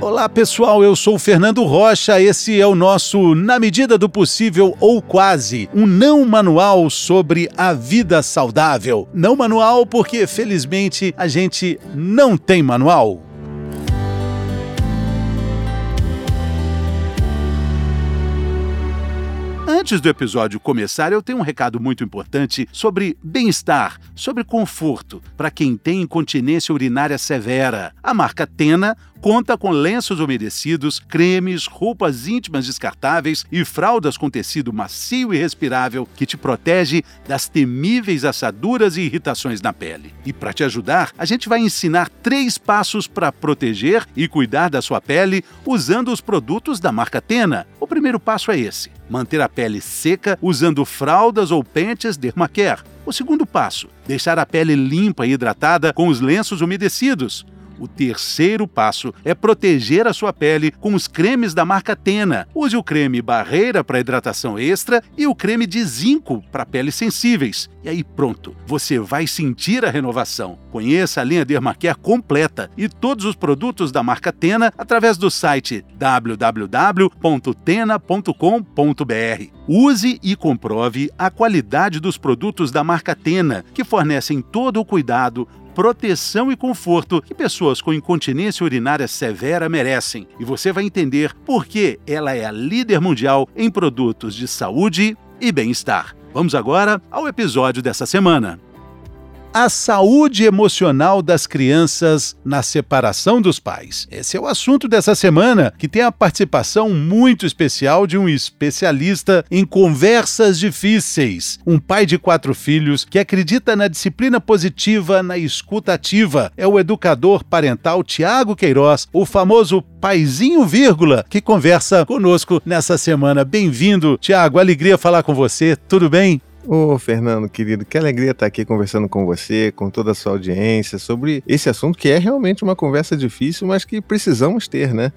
Olá pessoal, eu sou o Fernando Rocha. Esse é o nosso Na Medida do Possível ou Quase, um não manual sobre a vida saudável. Não manual porque, felizmente, a gente não tem manual. Antes do episódio começar, eu tenho um recado muito importante sobre bem-estar, sobre conforto, para quem tem incontinência urinária severa. A marca Tena conta com lenços umedecidos, cremes, roupas íntimas descartáveis e fraldas com tecido macio e respirável que te protege das temíveis assaduras e irritações na pele. E para te ajudar, a gente vai ensinar três passos para proteger e cuidar da sua pele usando os produtos da marca Tena. O primeiro passo é esse: manter a pele seca usando fraldas ou pentes Dermacare. O segundo passo: deixar a pele limpa e hidratada com os lenços umedecidos. O terceiro passo é proteger a sua pele com os cremes da marca Tena. Use o creme barreira para hidratação extra e o creme de zinco para peles sensíveis. E aí pronto, você vai sentir a renovação. Conheça a linha Dermacare completa e todos os produtos da marca Tena através do site www.tena.com.br. Use e comprove a qualidade dos produtos da marca Tena, que fornecem todo o cuidado proteção e conforto que pessoas com incontinência urinária severa merecem. E você vai entender por que ela é a líder mundial em produtos de saúde e bem-estar. Vamos agora ao episódio dessa semana a saúde emocional das crianças na separação dos pais. Esse é o assunto dessa semana, que tem a participação muito especial de um especialista em conversas difíceis, um pai de quatro filhos que acredita na disciplina positiva, na escuta ativa. É o educador parental Tiago Queiroz, o famoso paizinho vírgula, que conversa conosco nessa semana. Bem-vindo, Tiago. Alegria falar com você. Tudo bem? Ô, Fernando, querido, que alegria estar aqui conversando com você, com toda a sua audiência, sobre esse assunto que é realmente uma conversa difícil, mas que precisamos ter, né?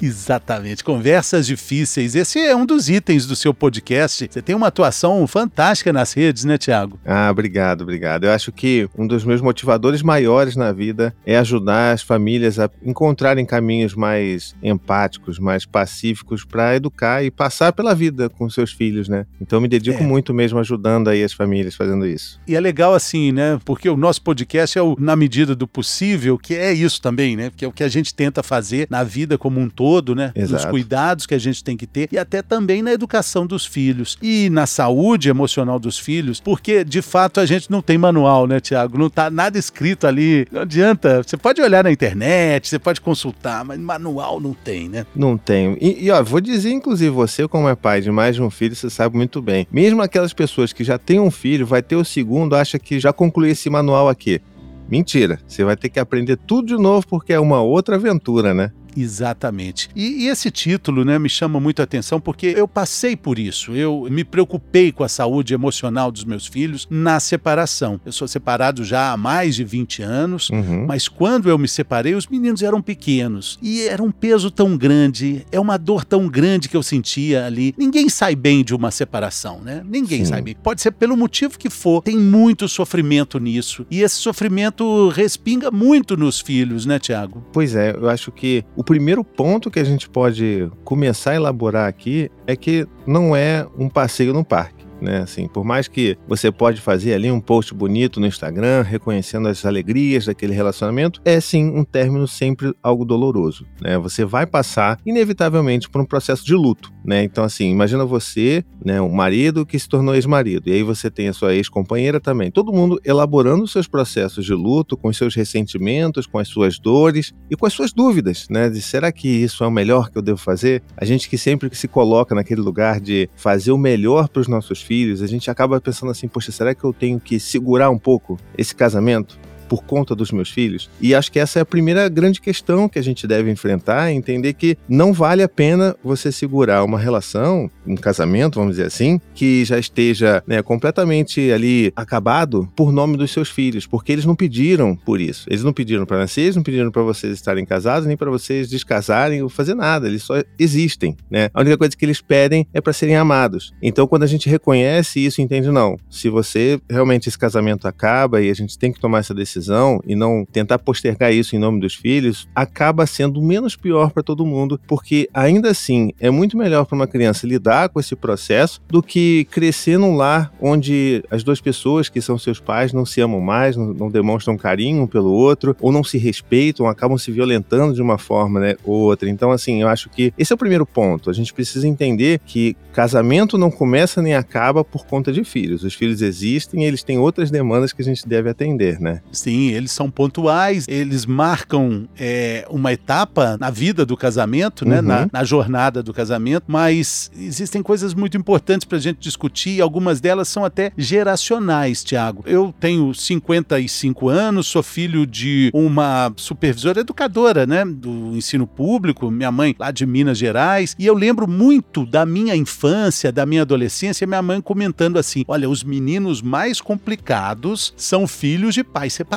Exatamente, conversas difíceis. Esse é um dos itens do seu podcast. Você tem uma atuação fantástica nas redes, né, Tiago? Ah, obrigado, obrigado. Eu acho que um dos meus motivadores maiores na vida é ajudar as famílias a encontrarem caminhos mais empáticos, mais pacíficos para educar e passar pela vida com seus filhos, né? Então eu me dedico é. muito mesmo ajudando aí as famílias fazendo isso. E é legal assim, né? Porque o nosso podcast é o na medida do possível, que é isso também, né? Que é o que a gente tenta fazer na vida como um todo todo, né? Exato. Nos cuidados que a gente tem que ter e até também na educação dos filhos e na saúde emocional dos filhos, porque de fato a gente não tem manual, né, Tiago? Não tá nada escrito ali. Não adianta. Você pode olhar na internet, você pode consultar, mas manual não tem, né? Não tem. E, e ó, vou dizer, inclusive, você, como é pai de mais de um filho, você sabe muito bem. Mesmo aquelas pessoas que já têm um filho, vai ter o segundo, acha que já concluiu esse manual aqui. Mentira. Você vai ter que aprender tudo de novo porque é uma outra aventura, né? Exatamente. E, e, esse título né, me chama muito a atenção porque eu passei por isso. Eu me preocupei com a saúde emocional dos meus filhos na separação. Eu sou separado já há mais de 20 anos, uhum. mas quando eu me separei, os meninos eram pequenos. E era um peso tão grande, é uma dor tão grande que eu sentia ali. Ninguém sai bem de uma separação, né? Ninguém Sim. sai bem. Pode ser pelo motivo que for, tem muito sofrimento nisso. E esse sofrimento respinga muito nos filhos, né, Tiago? Pois é, eu acho que o primeiro ponto que a gente pode começar a elaborar aqui é que não é um passeio no parque né? Assim, por mais que você pode fazer ali um post bonito no Instagram, reconhecendo as alegrias daquele relacionamento, é sim um término sempre algo doloroso, né? Você vai passar inevitavelmente por um processo de luto, né? Então assim, imagina você, né, um marido que se tornou ex-marido, e aí você tem a sua ex-companheira também. Todo mundo elaborando seus processos de luto, com seus ressentimentos, com as suas dores e com as suas dúvidas, né? De será que isso é o melhor que eu devo fazer? A gente que sempre se coloca naquele lugar de fazer o melhor para os nossos filhos, a gente acaba pensando assim, poxa, será que eu tenho que segurar um pouco esse casamento? Por conta dos meus filhos? E acho que essa é a primeira grande questão que a gente deve enfrentar, entender que não vale a pena você segurar uma relação, um casamento, vamos dizer assim, que já esteja né, completamente ali acabado por nome dos seus filhos, porque eles não pediram por isso. Eles não pediram para nascer, eles não pediram para vocês estarem casados, nem para vocês descasarem ou fazer nada. Eles só existem, né? A única coisa que eles pedem é para serem amados. Então, quando a gente reconhece isso, entende não. Se você realmente esse casamento acaba e a gente tem que tomar essa decisão decisão e não tentar postergar isso em nome dos filhos, acaba sendo menos pior para todo mundo, porque ainda assim é muito melhor para uma criança lidar com esse processo do que crescer num lar onde as duas pessoas que são seus pais não se amam mais, não, não demonstram carinho um pelo outro, ou não se respeitam, acabam se violentando de uma forma né, ou outra. Então, assim, eu acho que esse é o primeiro ponto. A gente precisa entender que casamento não começa nem acaba por conta de filhos. Os filhos existem e eles têm outras demandas que a gente deve atender, né? Sim, eles são pontuais, eles marcam é, uma etapa na vida do casamento, né? Uhum. Na, na, jornada do casamento, mas existem coisas muito importantes para a gente discutir, algumas delas são até geracionais, Tiago. Eu tenho 55 anos, sou filho de uma supervisora educadora, né? Do ensino público, minha mãe lá de Minas Gerais, e eu lembro muito da minha infância, da minha adolescência, minha mãe comentando assim: olha, os meninos mais complicados são filhos de pais separados.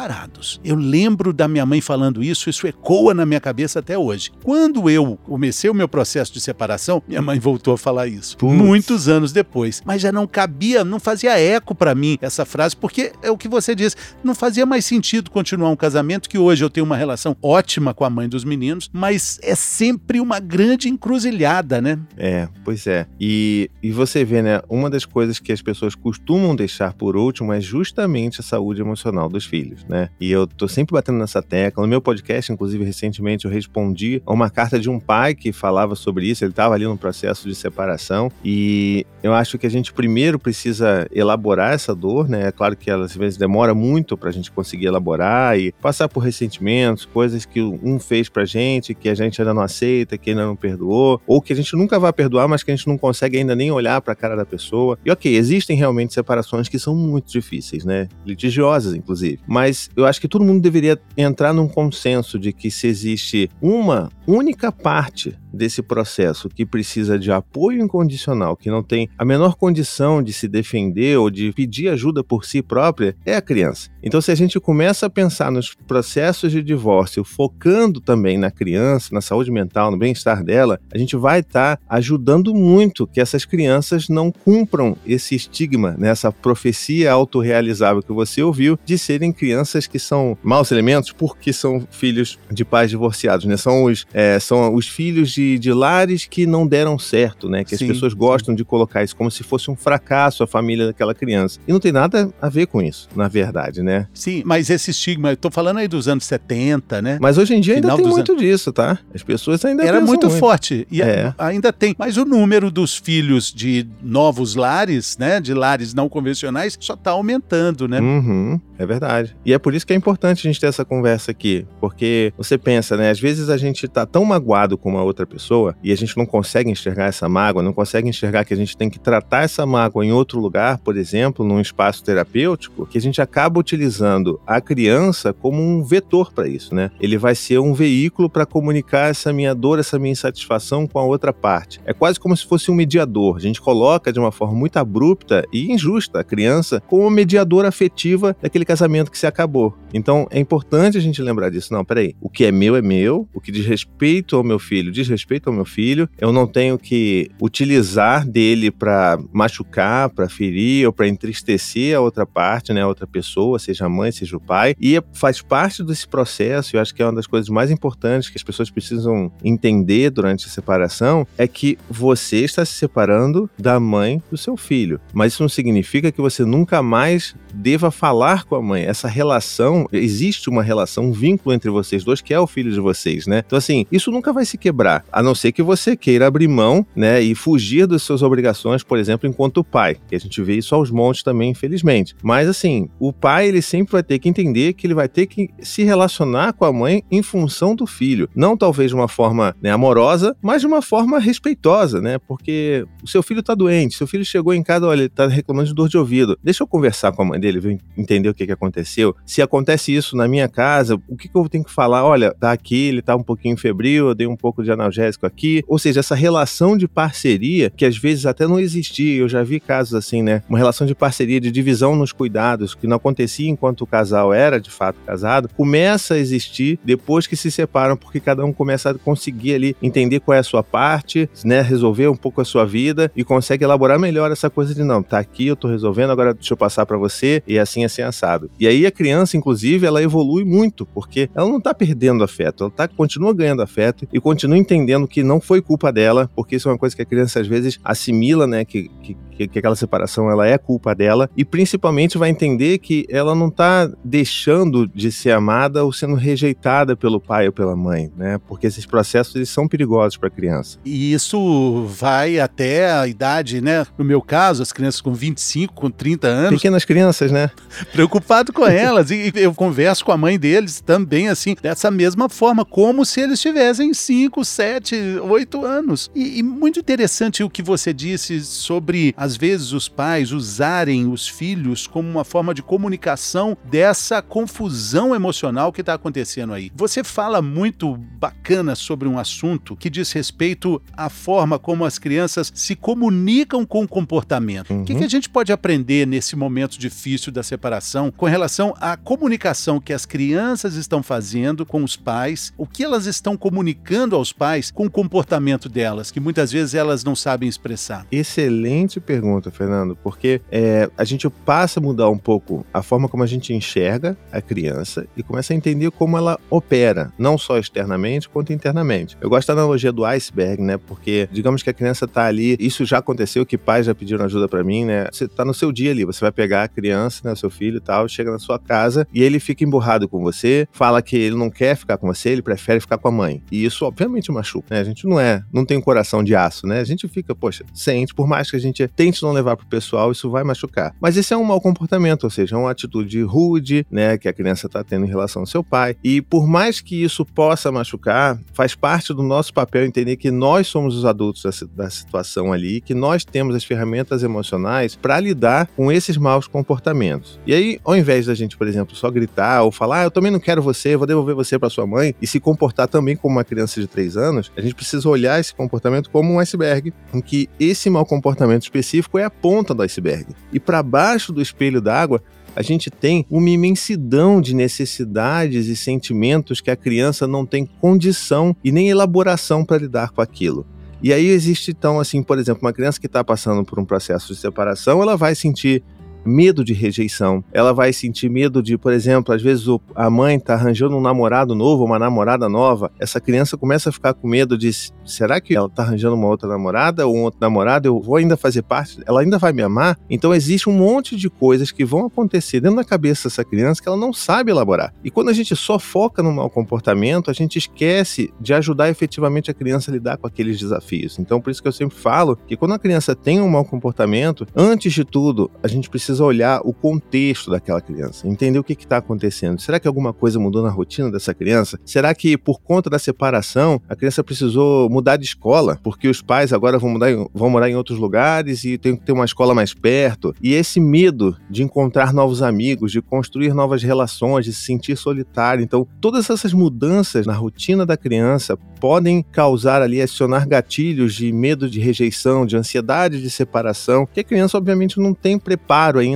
Eu lembro da minha mãe falando isso, isso ecoa na minha cabeça até hoje. Quando eu comecei o meu processo de separação, minha mãe voltou a falar isso. Puts. Muitos anos depois. Mas já não cabia, não fazia eco para mim essa frase, porque é o que você diz, não fazia mais sentido continuar um casamento que hoje eu tenho uma relação ótima com a mãe dos meninos, mas é sempre uma grande encruzilhada, né? É, pois é. E, e você vê, né, uma das coisas que as pessoas costumam deixar por último é justamente a saúde emocional dos filhos, né? E eu tô sempre batendo nessa tecla. No meu podcast, inclusive, recentemente eu respondi a uma carta de um pai que falava sobre isso. Ele estava ali no processo de separação e eu acho que a gente primeiro precisa elaborar essa dor, né? É claro que ela às vezes demora muito para a gente conseguir elaborar e passar por ressentimentos, coisas que um fez pra gente que a gente ainda não aceita, que ainda não perdoou, ou que a gente nunca vai perdoar, mas que a gente não consegue ainda nem olhar para a cara da pessoa. E ok, existem realmente separações que são muito difíceis, né? Litigiosas, inclusive. Mas eu acho que todo mundo deveria entrar num consenso de que se existe uma única parte desse processo que precisa de apoio incondicional, que não tem a menor condição de se defender ou de pedir ajuda por si própria, é a criança. Então, se a gente começa a pensar nos processos de divórcio, focando também na criança, na saúde mental, no bem-estar dela, a gente vai estar tá ajudando muito que essas crianças não cumpram esse estigma, né, essa profecia autorrealizável que você ouviu, de serem crianças que são maus elementos porque são filhos de pais divorciados, né? São os, é, são os filhos de de, lares que não deram certo, né? Que sim, as pessoas gostam sim. de colocar isso como se fosse um fracasso a família daquela criança. E não tem nada a ver com isso, na verdade, né? Sim, mas esse estigma, eu tô falando aí dos anos 70, né? Mas hoje em dia Final ainda tem muito anos... disso, tá? As pessoas ainda Era muito, muito, forte. E é. ainda tem. Mas o número dos filhos de novos lares, né? De lares não convencionais, só tá aumentando, né? Uhum, é verdade. E é por isso que é importante a gente ter essa conversa aqui. Porque você pensa, né? Às vezes a gente tá tão magoado com uma outra pessoa e a gente não consegue enxergar essa mágoa, não consegue enxergar que a gente tem que tratar essa mágoa em outro lugar, por exemplo, num espaço terapêutico, que a gente acaba utilizando a criança como um vetor para isso, né? Ele vai ser um veículo para comunicar essa minha dor, essa minha insatisfação com a outra parte. É quase como se fosse um mediador. A gente coloca de uma forma muito abrupta e injusta a criança como mediadora afetiva daquele casamento que se acabou. Então é importante a gente lembrar disso. Não, peraí. O que é meu é meu, o que diz respeito ao meu filho diz respeito ao meu filho, eu não tenho que utilizar dele para machucar, para ferir ou para entristecer a outra parte, né, a outra pessoa, seja a mãe, seja o pai. E faz parte desse processo, eu acho que é uma das coisas mais importantes que as pessoas precisam entender durante a separação, é que você está se separando da mãe do seu filho. Mas isso não significa que você nunca mais deva falar com a mãe. Essa relação, existe uma relação, um vínculo entre vocês dois, que é o filho de vocês, né? Então, assim, isso nunca vai se quebrar a não ser que você queira abrir mão, né, e fugir das suas obrigações, por exemplo, enquanto pai, que a gente vê isso aos montes também, infelizmente. Mas assim, o pai ele sempre vai ter que entender que ele vai ter que se relacionar com a mãe em função do filho, não talvez de uma forma né, amorosa, mas de uma forma respeitosa, né? Porque o seu filho está doente, seu filho chegou em casa, olha, ele tá reclamando de dor de ouvido. Deixa eu conversar com a mãe dele, entender o que, que aconteceu. Se acontece isso na minha casa, o que, que eu tenho que falar? Olha, tá aqui, ele tá um pouquinho febril, eu dei um pouco de analgésico aqui. Ou seja, essa relação de parceria que às vezes até não existia. Eu já vi casos assim, né? Uma relação de parceria, de divisão nos cuidados, que não acontecia enquanto o casal era de fato casado, começa a existir depois que se separam, porque cada um começa a conseguir ali entender qual é a sua parte, né? Resolver um pouco a sua vida e consegue elaborar melhor essa coisa de não, tá aqui, eu tô resolvendo, agora deixa eu passar para você e assim assim assado. E aí a criança, inclusive, ela evolui muito, porque ela não está perdendo afeto, ela tá, continua ganhando afeto e continua entendendo que não foi culpa dela, porque isso é uma coisa que a criança às vezes assimila, né, que, que, que aquela separação ela é culpa dela e principalmente vai entender que ela não está deixando de ser amada ou sendo rejeitada pelo pai ou pela mãe, né? Porque esses processos eles são perigosos para a criança. E isso vai até a idade, né? No meu caso, as crianças com 25, com 30 anos. Pequenas crianças, né? Preocupado com elas. e eu converso com a mãe deles também, assim, dessa mesma forma, como se eles tivessem 5, 7, 8 anos. E, e muito interessante o que você disse sobre, às vezes, os pais usarem os filhos como uma forma de comunicação dessa confusão emocional que está acontecendo aí. Você fala muito bacana sobre um assunto que diz respeito à forma como as crianças se comunicam com o comportamento. Uhum. O que, que a gente pode aprender nesse momento difícil da separação com relação à comunicação que as crianças estão fazendo com os pais, o que elas estão comunicando aos pais com o comportamento delas, que muitas vezes elas não sabem expressar? Excelente pergunta, Fernando, porque é, a gente passa a mudar um pouco a forma como a gente enxerga a criança e começa a entender como ela opera, não só externamente quanto internamente. Eu gosto da analogia do iceberg, né? Porque digamos que a criança está ali, isso já aconteceu, que pais já pediram ajuda para mim, né? Você está no seu dia ali, você vai pegar a criança, né, seu filho e tal, chega na sua casa e ele fica emburrado com você, fala que ele não quer ficar com você, ele prefere ficar com a mãe. E isso obviamente machuca, né? A gente não é, não tem um coração de aço, né? A gente fica, poxa, sente, por mais que a gente tente não levar pro pessoal, isso vai machucar. Mas esse é um mau comportamento, ou seja, é uma atitude rude, né, que a criança está tendo em relação ao seu pai. E por mais que isso possa machucar, faz parte do nosso papel entender que nós somos os adultos da, da situação ali, que nós temos as ferramentas emocionais para lidar com esses maus comportamentos. E aí, ao invés da gente, por exemplo, só gritar ou falar, ah, eu também não quero você, vou devolver você para sua mãe, e se comportar também como uma criança de 3 anos, a gente precisa olhar esse comportamento como um iceberg, em que esse mau comportamento específico é a ponta do iceberg. E para baixo do espelho d'água a gente tem uma imensidão de necessidades e sentimentos que a criança não tem condição e nem elaboração para lidar com aquilo. E aí existe então assim, por exemplo, uma criança que está passando por um processo de separação, ela vai sentir medo de rejeição. Ela vai sentir medo de, por exemplo, às vezes a mãe está arranjando um namorado novo, uma namorada nova. Essa criança começa a ficar com medo de será que ela está arranjando uma outra namorada ou um outro namorado? Eu vou ainda fazer parte? Ela ainda vai me amar? Então existe um monte de coisas que vão acontecer dentro da cabeça dessa criança que ela não sabe elaborar. E quando a gente só foca no mau comportamento, a gente esquece de ajudar efetivamente a criança a lidar com aqueles desafios. Então por isso que eu sempre falo que quando a criança tem um mau comportamento, antes de tudo, a gente precisa precisa olhar o contexto daquela criança, entender o que está acontecendo. Será que alguma coisa mudou na rotina dessa criança? Será que por conta da separação a criança precisou mudar de escola porque os pais agora vão, mudar, vão morar em outros lugares e tem que ter uma escola mais perto? E esse medo de encontrar novos amigos, de construir novas relações, de se sentir solitário. Então, todas essas mudanças na rotina da criança podem causar ali, acionar gatilhos de medo de rejeição, de ansiedade de separação, que a criança obviamente não tem preparo ainda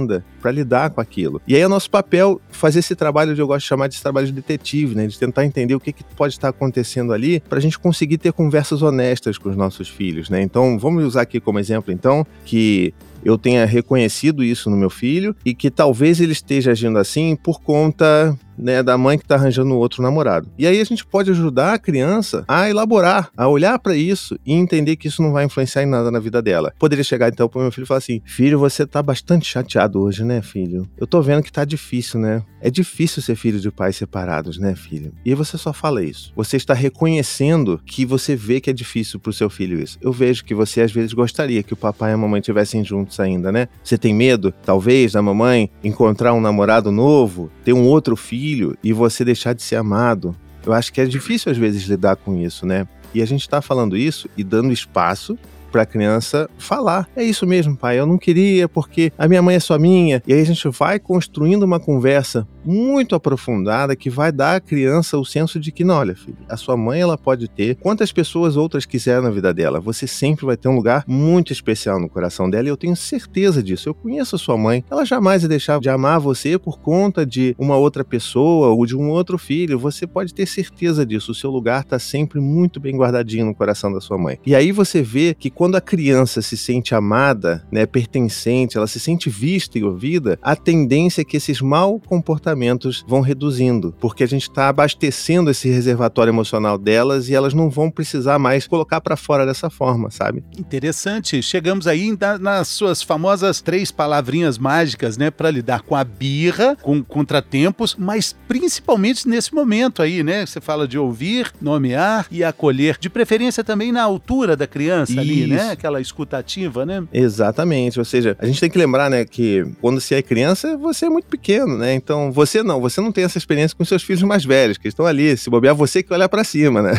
para lidar com aquilo. E aí é nosso papel fazer esse trabalho que eu gosto de chamar de trabalho de detetive, né? De tentar entender o que, que pode estar acontecendo ali para a gente conseguir ter conversas honestas com os nossos filhos, né? Então, vamos usar aqui como exemplo, então, que eu tenha reconhecido isso no meu filho e que talvez ele esteja agindo assim por conta né, da mãe que está arranjando outro namorado. E aí a gente pode ajudar a criança a elaborar, a olhar para isso e entender que isso não vai influenciar em nada na vida dela. Poderia chegar então para meu filho e falar assim: "Filho, você tá bastante chateado hoje, né, filho? Eu tô vendo que tá difícil, né? É difícil ser filho de pais separados, né, filho? E você só fala isso. Você está reconhecendo que você vê que é difícil pro seu filho isso. Eu vejo que você às vezes gostaria que o papai e a mamãe estivessem juntos ainda, né? Você tem medo, talvez, da mamãe encontrar um namorado novo, ter um outro filho filho e você deixar de ser amado. Eu acho que é difícil às vezes lidar com isso, né? E a gente está falando isso e dando espaço para a criança falar. É isso mesmo, pai. Eu não queria porque a minha mãe é só minha. E aí a gente vai construindo uma conversa muito aprofundada que vai dar à criança o senso de que, não, olha, filho, a sua mãe ela pode ter quantas pessoas outras quiser na vida dela. Você sempre vai ter um lugar muito especial no coração dela e eu tenho certeza disso. Eu conheço a sua mãe. Ela jamais vai deixar de amar você por conta de uma outra pessoa ou de um outro filho. Você pode ter certeza disso. O seu lugar está sempre muito bem guardadinho no coração da sua mãe. E aí você vê que quando a criança se sente amada, né, pertencente, ela se sente vista e ouvida, a tendência é que esses mal comportamentos vão reduzindo, porque a gente está abastecendo esse reservatório emocional delas e elas não vão precisar mais colocar para fora dessa forma, sabe? Interessante. Chegamos aí nas suas famosas três palavrinhas mágicas, né, para lidar com a birra, com contratempos, mas principalmente nesse momento aí, né? Você fala de ouvir, nomear e acolher, de preferência também na altura da criança ali, né? Aquela escutativa, né? Exatamente. Ou seja, a gente tem que lembrar, né, que quando você é criança, você é muito pequeno, né? Então, você não, você não tem essa experiência com seus filhos mais velhos, que estão ali, se bobear, você que olha para cima, né?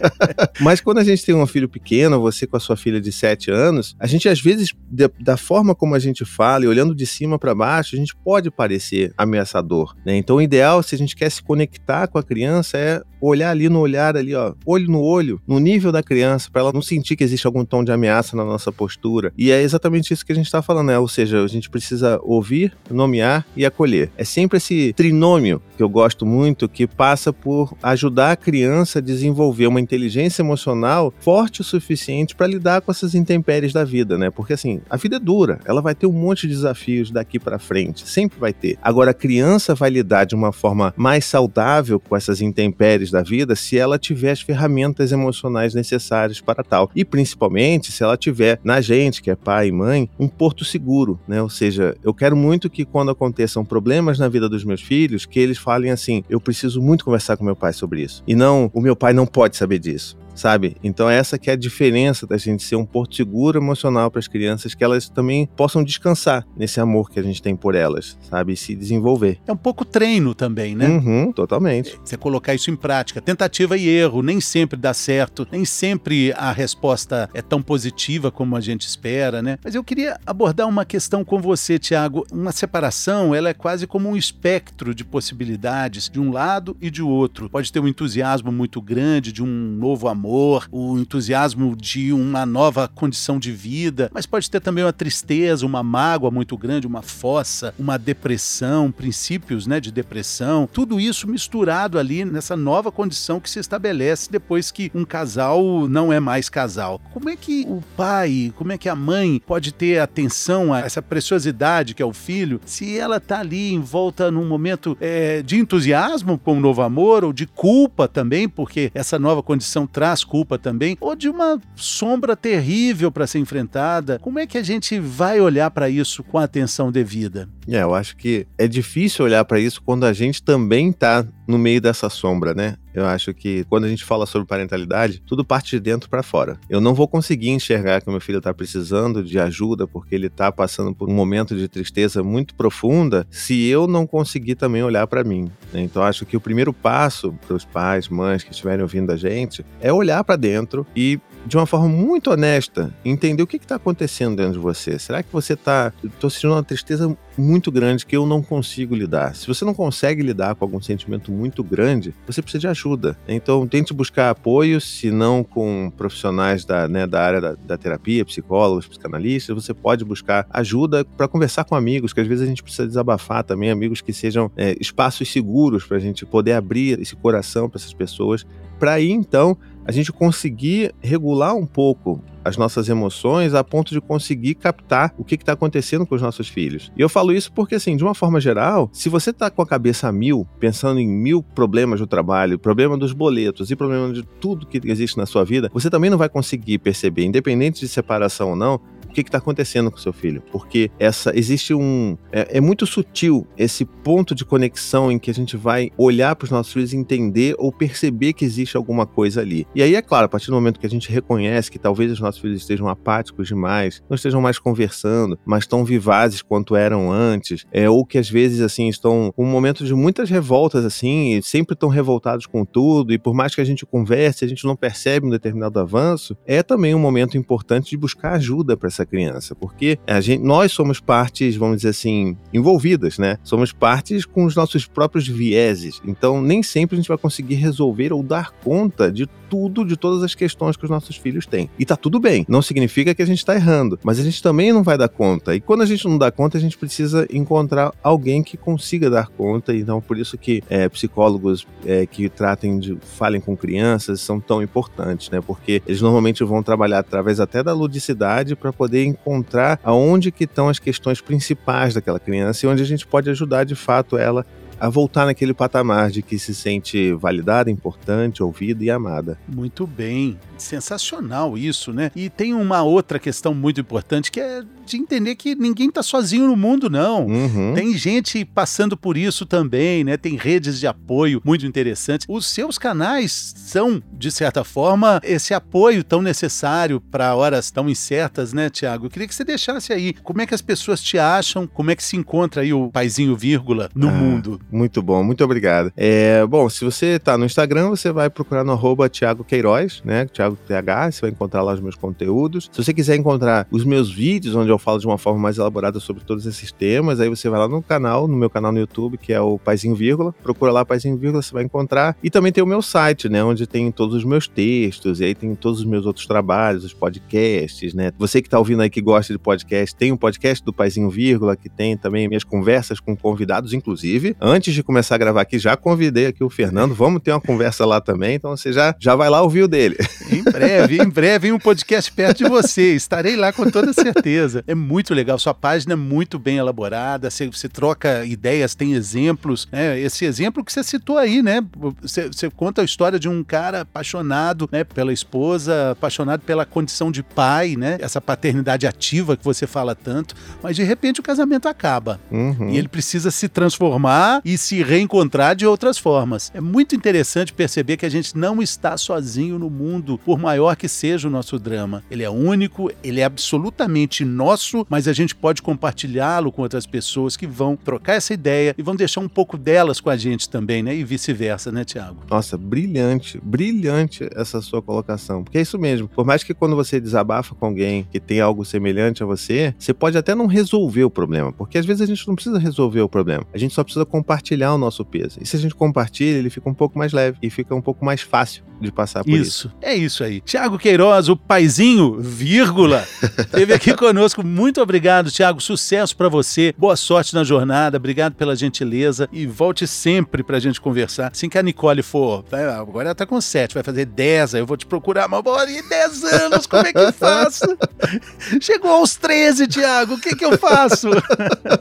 Mas quando a gente tem um filho pequeno, você com a sua filha de 7 anos, a gente às vezes, de, da forma como a gente fala e olhando de cima para baixo, a gente pode parecer ameaçador, né? Então, o ideal, se a gente quer se conectar com a criança, é olhar ali no olhar ali, ó, olho no olho, no nível da criança, para ela não sentir que existe algum tom de ameaça na nossa postura. E é exatamente isso que a gente está falando, né? Ou seja, a gente precisa ouvir, nomear e acolher. É sempre esse trinômio que eu gosto muito, que passa por ajudar a criança a desenvolver uma inteligência emocional forte o suficiente para lidar com essas intempéries da vida, né? Porque assim, a vida é dura, ela vai ter um monte de desafios daqui para frente, sempre vai ter. Agora a criança vai lidar de uma forma mais saudável com essas intempéries da vida se ela tiver as ferramentas emocionais necessárias para tal. E principalmente se ela tiver na gente, que é pai e mãe, um porto seguro, né? Ou seja, eu quero muito que quando aconteçam problemas na vida dos meus filhos, que eles falem assim: eu preciso muito conversar com meu pai sobre isso. E não, o meu pai não pode saber disso sabe? Então essa que é a diferença da gente ser um porto seguro emocional para as crianças, que elas também possam descansar nesse amor que a gente tem por elas, sabe? E se desenvolver. É um pouco treino também, né? Uhum, totalmente. Você colocar isso em prática. Tentativa e erro, nem sempre dá certo, nem sempre a resposta é tão positiva como a gente espera, né? Mas eu queria abordar uma questão com você, Tiago. Uma separação, ela é quase como um espectro de possibilidades de um lado e de outro. Pode ter um entusiasmo muito grande de um novo amor amor, o entusiasmo de uma nova condição de vida, mas pode ter também uma tristeza, uma mágoa muito grande, uma fossa, uma depressão, princípios né, de depressão, tudo isso misturado ali nessa nova condição que se estabelece depois que um casal não é mais casal. Como é que o pai, como é que a mãe pode ter atenção a essa preciosidade que é o filho, se ela está ali em volta num momento é, de entusiasmo com o novo amor ou de culpa também, porque essa nova condição traz traz culpa também, ou de uma sombra terrível para ser enfrentada. Como é que a gente vai olhar para isso com atenção devida? É, eu acho que é difícil olhar para isso quando a gente também está no meio dessa sombra, né? Eu acho que quando a gente fala sobre parentalidade, tudo parte de dentro para fora. Eu não vou conseguir enxergar que meu filho está precisando de ajuda porque ele está passando por um momento de tristeza muito profunda se eu não conseguir também olhar para mim. Né? Então acho que o primeiro passo para os pais, mães que estiverem ouvindo a gente é olhar para dentro e de uma forma muito honesta, entender o que está acontecendo dentro de você. Será que você está. Estou sentindo uma tristeza muito grande que eu não consigo lidar. Se você não consegue lidar com algum sentimento muito grande, você precisa de ajuda. Então, tente buscar apoio, se não com profissionais da, né, da área da, da terapia, psicólogos, psicanalistas, você pode buscar ajuda para conversar com amigos, que às vezes a gente precisa desabafar também, amigos que sejam é, espaços seguros para a gente poder abrir esse coração para essas pessoas, para aí então a gente conseguir regular um pouco as nossas emoções a ponto de conseguir captar o que está acontecendo com os nossos filhos. E eu falo isso porque, assim, de uma forma geral, se você está com a cabeça a mil, pensando em mil problemas do trabalho, problema dos boletos e problema de tudo que existe na sua vida, você também não vai conseguir perceber, independente de separação ou não, que está acontecendo com seu filho. Porque essa existe um. É, é, muito sutil esse ponto de conexão em que a gente vai olhar para os nossos filhos e entender ou perceber que existe alguma coisa ali. E aí, é claro, a partir do momento que a gente reconhece que talvez os nossos filhos estejam apáticos demais, não estejam mais conversando, mas tão vivazes quanto eram antes, é, ou que às vezes, assim, estão um momento de muitas revoltas, assim, e sempre estão revoltados com tudo, e por mais que a gente converse, a gente não percebe um determinado avanço, é também um momento importante de buscar ajuda para essa criança, porque a gente, nós somos partes, vamos dizer assim, envolvidas, né? Somos partes com os nossos próprios vieses. Então, nem sempre a gente vai conseguir resolver ou dar conta de tudo, de todas as questões que os nossos filhos têm. E tá tudo bem. Não significa que a gente está errando, mas a gente também não vai dar conta. E quando a gente não dá conta, a gente precisa encontrar alguém que consiga dar conta. Então, por isso que é, psicólogos é, que tratem de falem com crianças são tão importantes, né? Porque eles normalmente vão trabalhar através até da ludicidade para poder encontrar aonde que estão as questões principais daquela criança e onde a gente pode ajudar de fato ela a voltar naquele patamar de que se sente validada, importante, ouvida e amada. Muito bem. Sensacional isso, né? E tem uma outra questão muito importante que é de entender que ninguém está sozinho no mundo, não. Uhum. Tem gente passando por isso também, né? Tem redes de apoio muito interessantes. Os seus canais são, de certa forma, esse apoio tão necessário para horas tão incertas, né, Tiago? Eu queria que você deixasse aí como é que as pessoas te acham, como é que se encontra aí o paizinho vírgula no ah, mundo. Muito bom, muito obrigado. É, bom, se você está no Instagram, você vai procurar no arroba Thiago Queiroz, né? Thiago TH, você vai encontrar lá os meus conteúdos. Se você quiser encontrar os meus vídeos, onde eu falo de uma forma mais elaborada sobre todos esses temas, aí você vai lá no canal, no meu canal no YouTube, que é o Paizinho Vírgula. Procura lá Paizinho Vírgula, você vai encontrar. E também tem o meu site, né? Onde tem todos os meus textos, e aí tem todos os meus outros trabalhos, os podcasts, né? Você que está ouvindo aí que gosta de podcast, tem um podcast do Paizinho Vírgula, que tem também minhas conversas com convidados, inclusive. Antes de começar a gravar aqui, já convidei aqui o Fernando, vamos ter uma conversa lá também, então você já, já vai lá ouvir o dele. Em breve, em breve, um podcast perto de você. Estarei lá com toda certeza. É muito legal. Sua página é muito bem elaborada. Você, você troca ideias, tem exemplos. Né? Esse exemplo que você citou aí, né? Você, você, conta a história de um cara apaixonado né, pela esposa, apaixonado pela condição de pai, né? Essa paternidade ativa que você fala tanto. Mas de repente o casamento acaba. Uhum. E ele precisa se transformar e se reencontrar de outras formas. É muito interessante perceber que a gente não está sozinho no mundo, por maior que seja o nosso drama. Ele é único, ele é absolutamente nosso, mas a gente pode compartilhá-lo com outras pessoas que vão trocar essa ideia e vão deixar um pouco delas com a gente também, né? E vice-versa, né, Tiago? Nossa, brilhante, brilhante essa sua colocação. Porque é isso mesmo. Por mais que quando você desabafa com alguém que tem algo semelhante a você, você pode até não resolver o problema, porque às vezes a gente não precisa resolver o problema. A gente só precisa compartilhar o noso peso. E se a gente compartilha, ele fica um pouco mais leve e fica um pouco mais fácil de passar por isso. Isso, é isso aí. Tiago Queiroz, o paizinho, vírgula, esteve aqui conosco. Muito obrigado, Tiago. Sucesso para você. Boa sorte na jornada. Obrigado pela gentileza e volte sempre pra gente conversar. Assim que a Nicole for, agora ela tá com sete, vai fazer dez, aí eu vou te procurar, mas bora em dez anos, como é que faço? Chegou aos 13, Tiago, o que que eu faço?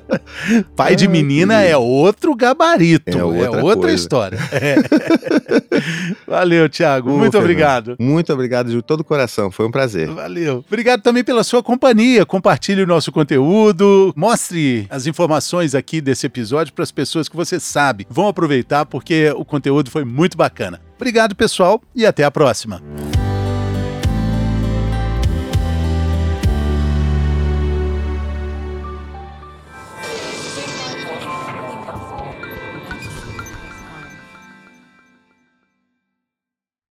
Pai de menina é outro gabarito, é outra, é outra história. É. Valeu, Tiago. Muito Fernando. obrigado. Muito obrigado de todo o coração. Foi um prazer. Valeu. Obrigado também pela sua companhia. Compartilhe o nosso conteúdo. Mostre as informações aqui desse episódio para as pessoas que você sabe. Vão aproveitar porque o conteúdo foi muito bacana. Obrigado, pessoal, e até a próxima.